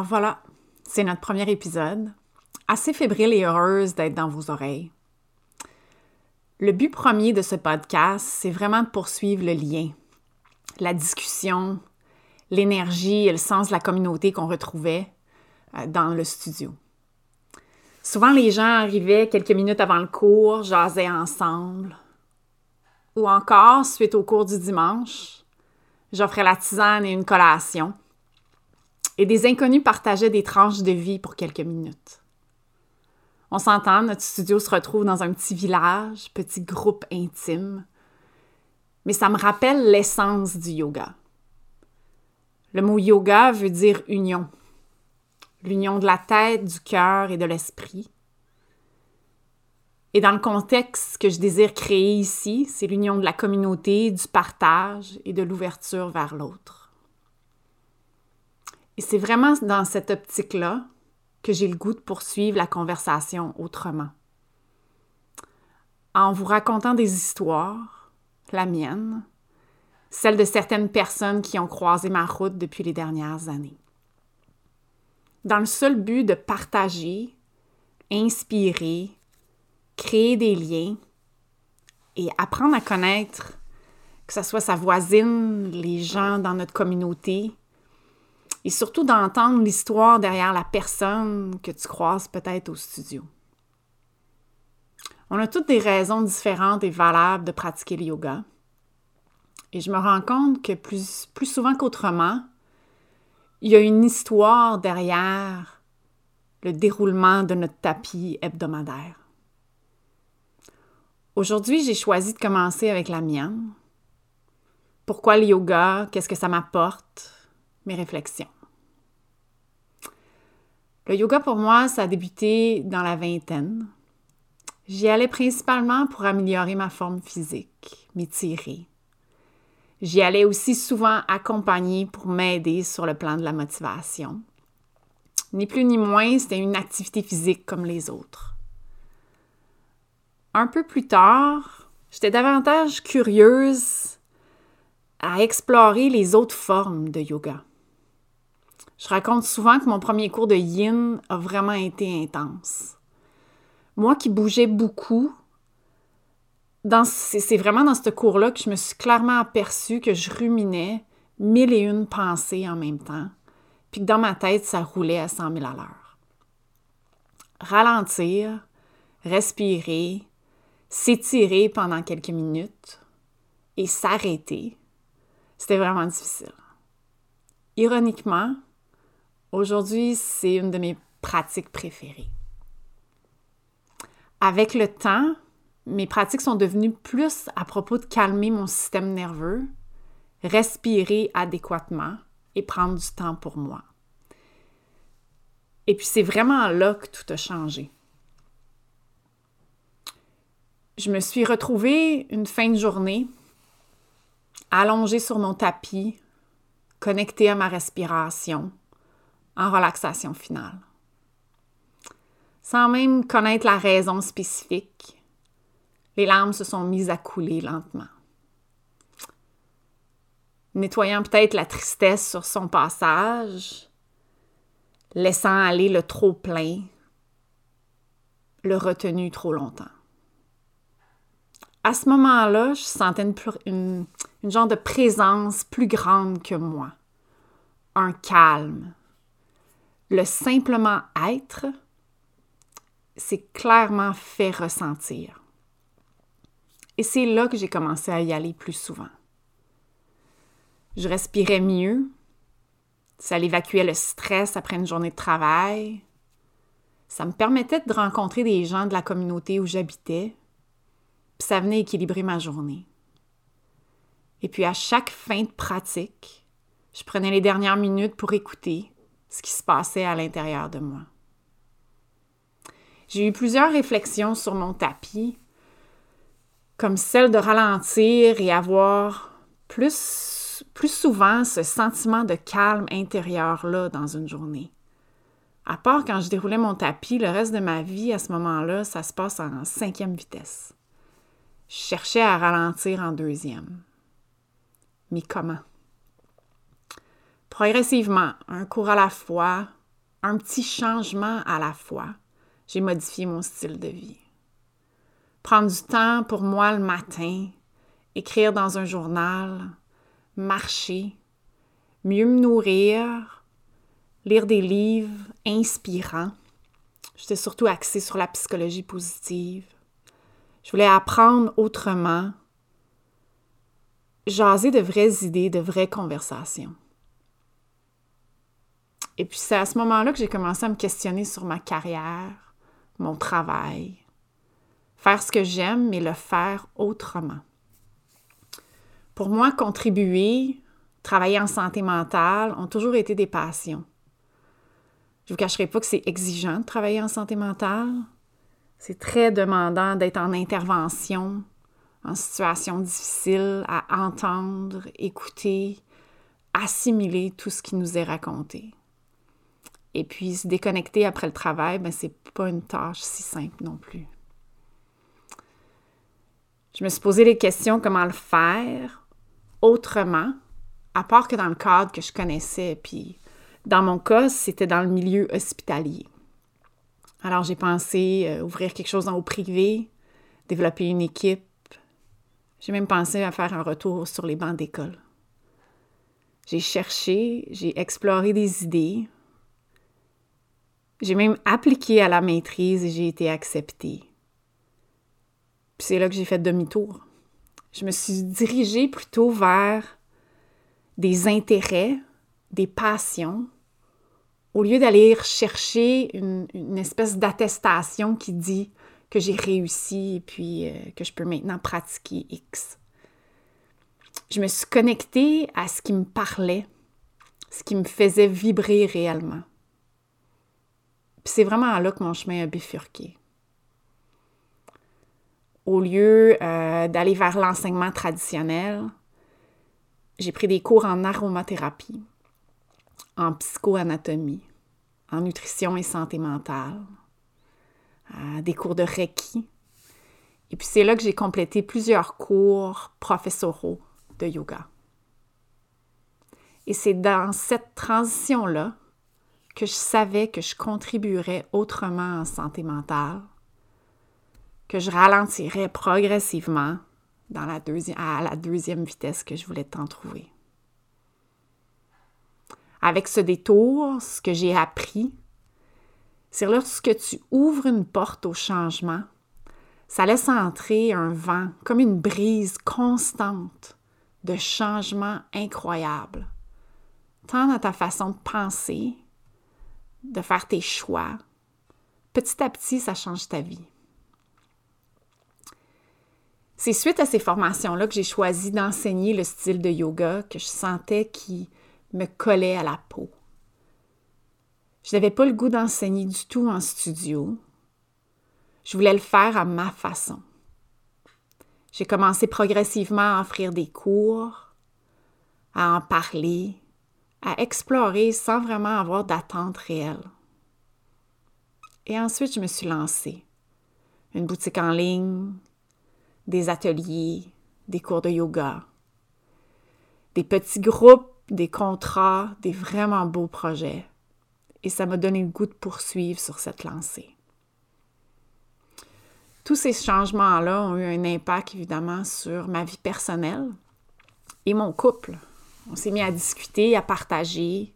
Alors voilà, c'est notre premier épisode. Assez fébrile et heureuse d'être dans vos oreilles. Le but premier de ce podcast, c'est vraiment de poursuivre le lien, la discussion, l'énergie et le sens de la communauté qu'on retrouvait euh, dans le studio. Souvent, les gens arrivaient quelques minutes avant le cours, jasaient ensemble. Ou encore, suite au cours du dimanche, j'offrais la tisane et une collation et des inconnus partageaient des tranches de vie pour quelques minutes. On s'entend, notre studio se retrouve dans un petit village, petit groupe intime, mais ça me rappelle l'essence du yoga. Le mot yoga veut dire union, l'union de la tête, du cœur et de l'esprit. Et dans le contexte que je désire créer ici, c'est l'union de la communauté, du partage et de l'ouverture vers l'autre. Et c'est vraiment dans cette optique-là que j'ai le goût de poursuivre la conversation autrement. En vous racontant des histoires, la mienne, celle de certaines personnes qui ont croisé ma route depuis les dernières années. Dans le seul but de partager, inspirer, créer des liens et apprendre à connaître, que ce soit sa voisine, les gens dans notre communauté, et surtout d'entendre l'histoire derrière la personne que tu croises peut-être au studio. On a toutes des raisons différentes et valables de pratiquer le yoga. Et je me rends compte que plus, souvent qu'autrement, il y a une histoire derrière le déroulement de notre tapis hebdomadaire. Aujourd'hui, j'ai choisi de commencer avec la mienne. Pourquoi le yoga? Qu'est-ce que ça m'apporte? Mes réflexions. Le yoga pour moi, ça a débuté dans la vingtaine. J'y allais principalement pour améliorer ma forme physique, m'étirer. J'y allais aussi souvent accompagner pour m'aider sur le plan de la motivation. Ni plus ni moins, c'était une activité physique comme les autres. Un peu plus tard, j'étais davantage curieuse à explorer les autres formes de yoga. Je raconte souvent que mon premier cours de yin a vraiment été intense. Moi qui bougeais beaucoup, c'est vraiment dans ce cours-là que je me suis clairement aperçue que je ruminais mille et une pensées en même temps, puis que dans ma tête, ça roulait à 100 000 à l'heure. Ralentir, respirer, s'étirer pendant quelques minutes et s'arrêter, c'était vraiment difficile. Ironiquement, Aujourd'hui, c'est une de mes pratiques préférées. Avec le temps, mes pratiques sont devenues plus à propos de calmer mon système nerveux, respirer adéquatement et prendre du temps pour moi. Et puis c'est vraiment là que tout a changé. Je me suis retrouvée une fin de journée allongée sur mon tapis, connectée à ma respiration, en relaxation finale. Sans même connaître la raison spécifique, les larmes se sont mises à couler lentement. Nettoyant peut-être la tristesse sur son passage, laissant aller le trop plein, le retenu trop longtemps. À ce moment-là, je sentais une, genre de présence plus grande que moi, un calme, le simplement être, c'est clairement fait ressentir. Et c'est là que j'ai commencé à y aller plus souvent. Je respirais mieux, ça l'évacuait le stress après une journée de travail, ça me permettait de rencontrer des gens de la communauté où j'habitais, puis ça venait équilibrer ma journée. Et puis à chaque fin de pratique, je prenais les dernières minutes pour écouter ce qui se passait à l'intérieur de moi. J'ai eu plusieurs réflexions sur mon tapis, comme celle de ralentir et avoir plus, souvent ce sentiment de calme intérieur-là dans une journée. À part quand je déroulais mon tapis, le reste de ma vie, à ce moment-là, ça se passe en cinquième vitesse. Je cherchais à ralentir en deuxième. Mais comment? Progressivement, un cours à la fois, un petit changement à la fois, j'ai modifié mon style de vie. Prendre du temps pour moi le matin, écrire dans un journal, marcher, mieux me nourrir, lire des livres inspirants. J'étais surtout axée sur la psychologie positive. Je voulais apprendre autrement, jaser de vraies idées, de vraies conversations. Et puis c'est à ce moment-là que j'ai commencé à me questionner sur ma carrière, mon travail, faire ce que j'aime, mais le faire autrement. Pour moi, contribuer, travailler en santé mentale ont toujours été des passions. Je ne vous cacherai pas que c'est exigeant de travailler en santé mentale. C'est très demandant d'être en intervention, en situation difficile, à entendre, écouter, assimiler tout ce qui nous est raconté. Et puis se déconnecter après le travail, ben, c'est pas une tâche si simple non plus. Je me suis posé les questions comment le faire autrement, à part que dans le cadre que je connaissais. Puis dans mon cas, c'était dans le milieu hospitalier. Alors j'ai pensé euh, ouvrir quelque chose haut privé, développer une équipe. J'ai même pensé à faire un retour sur les bancs d'école. J'ai cherché, j'ai exploré des idées, j'ai même appliqué à la maîtrise et j'ai été acceptée. Puis c'est là que j'ai fait demi-tour. Je me suis dirigée plutôt vers des intérêts, des passions, au lieu d'aller chercher une, espèce d'attestation qui dit que j'ai réussi et puis euh, que je peux maintenant pratiquer X. Je me suis connectée à ce qui me parlait, ce qui me faisait vibrer réellement. Puis c'est vraiment là que mon chemin a bifurqué. Au lieu euh, d'aller vers l'enseignement traditionnel, j'ai pris des cours en aromathérapie, en psychoanatomie, en nutrition et santé mentale, euh, des cours de Reiki. Et puis c'est là que j'ai complété plusieurs cours professoraux de yoga. Et c'est dans cette transition-là que je savais que je contribuerais autrement en santé mentale, que je ralentirais progressivement dans la à la deuxième vitesse que je voulais t'en trouver. Avec ce détour, ce que j'ai appris, c'est lorsque tu ouvres une porte au changement, ça laisse entrer un vent, comme une brise constante de changement incroyable, tant dans ta façon de penser de faire tes choix. Petit à petit, ça change ta vie. C'est suite à ces formations-là que j'ai choisi d'enseigner le style de yoga que je sentais qui me collait à la peau. Je n'avais pas le goût d'enseigner du tout en studio. Je voulais le faire à ma façon. J'ai commencé progressivement à offrir des cours, à en parler, à explorer sans vraiment avoir d'attente réelle. Et ensuite, je me suis lancée. Une boutique en ligne, des ateliers, des cours de yoga, des petits groupes, des contrats, des vraiment beaux projets. Et ça m'a donné le goût de poursuivre sur cette lancée. Tous ces changements-là ont eu un impact évidemment sur ma vie personnelle et mon couple. On s'est mis à discuter, à partager,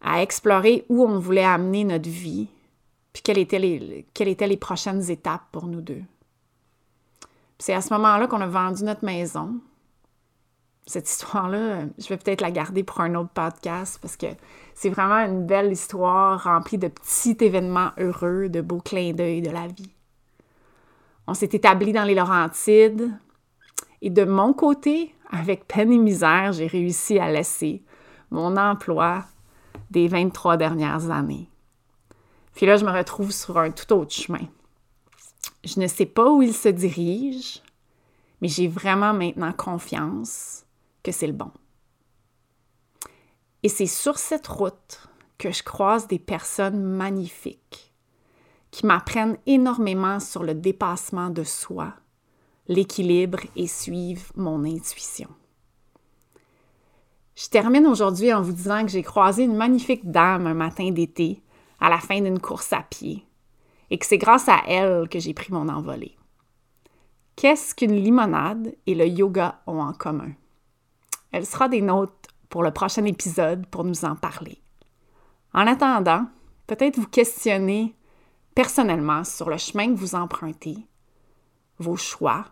à explorer où on voulait amener notre vie, puis quelles étaient les, prochaines étapes pour nous deux. C'est à ce moment-là qu'on a vendu notre maison. Cette histoire-là, je vais peut-être la garder pour un autre podcast parce que c'est vraiment une belle histoire remplie de petits événements heureux, de beaux clins d'œil de la vie. On s'est établi dans les Laurentides et de mon côté, avec peine et misère, j'ai réussi à laisser mon emploi des 23 dernières années. Puis là, je me retrouve sur un tout autre chemin. Je ne sais pas où il se dirige, mais j'ai vraiment maintenant confiance que c'est le bon. Et c'est sur cette route que je croise des personnes magnifiques qui m'apprennent énormément sur le dépassement de soi, l'équilibre et suivent mon intuition. Je termine aujourd'hui en vous disant que j'ai croisé une magnifique dame un matin d'été à la fin d'une course à pied et que c'est grâce à elle que j'ai pris mon envolée. Qu'est-ce qu'une limonade et le yoga ont en commun? Elle sera des nôtres pour le prochain épisode pour nous en parler. En attendant, peut-être vous questionner personnellement sur le chemin que vous empruntez, vos choix,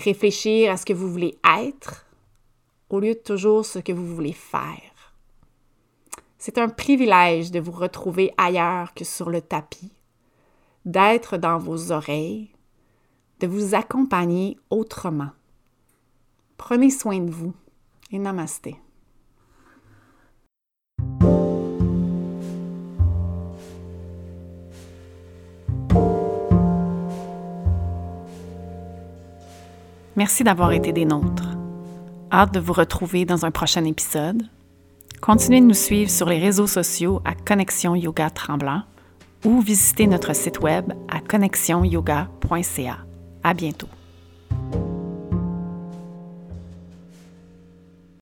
réfléchir à ce que vous voulez être au lieu de toujours ce que vous voulez faire. C'est un privilège de vous retrouver ailleurs que sur le tapis, d'être dans vos oreilles, de vous accompagner autrement. Prenez soin de vous et namasté. Merci d'avoir été des nôtres. Hâte de vous retrouver dans un prochain épisode. Continuez de nous suivre sur les réseaux sociaux à Connexion Yoga Tremblant ou visitez notre site web à connexionyoga.ca. À bientôt.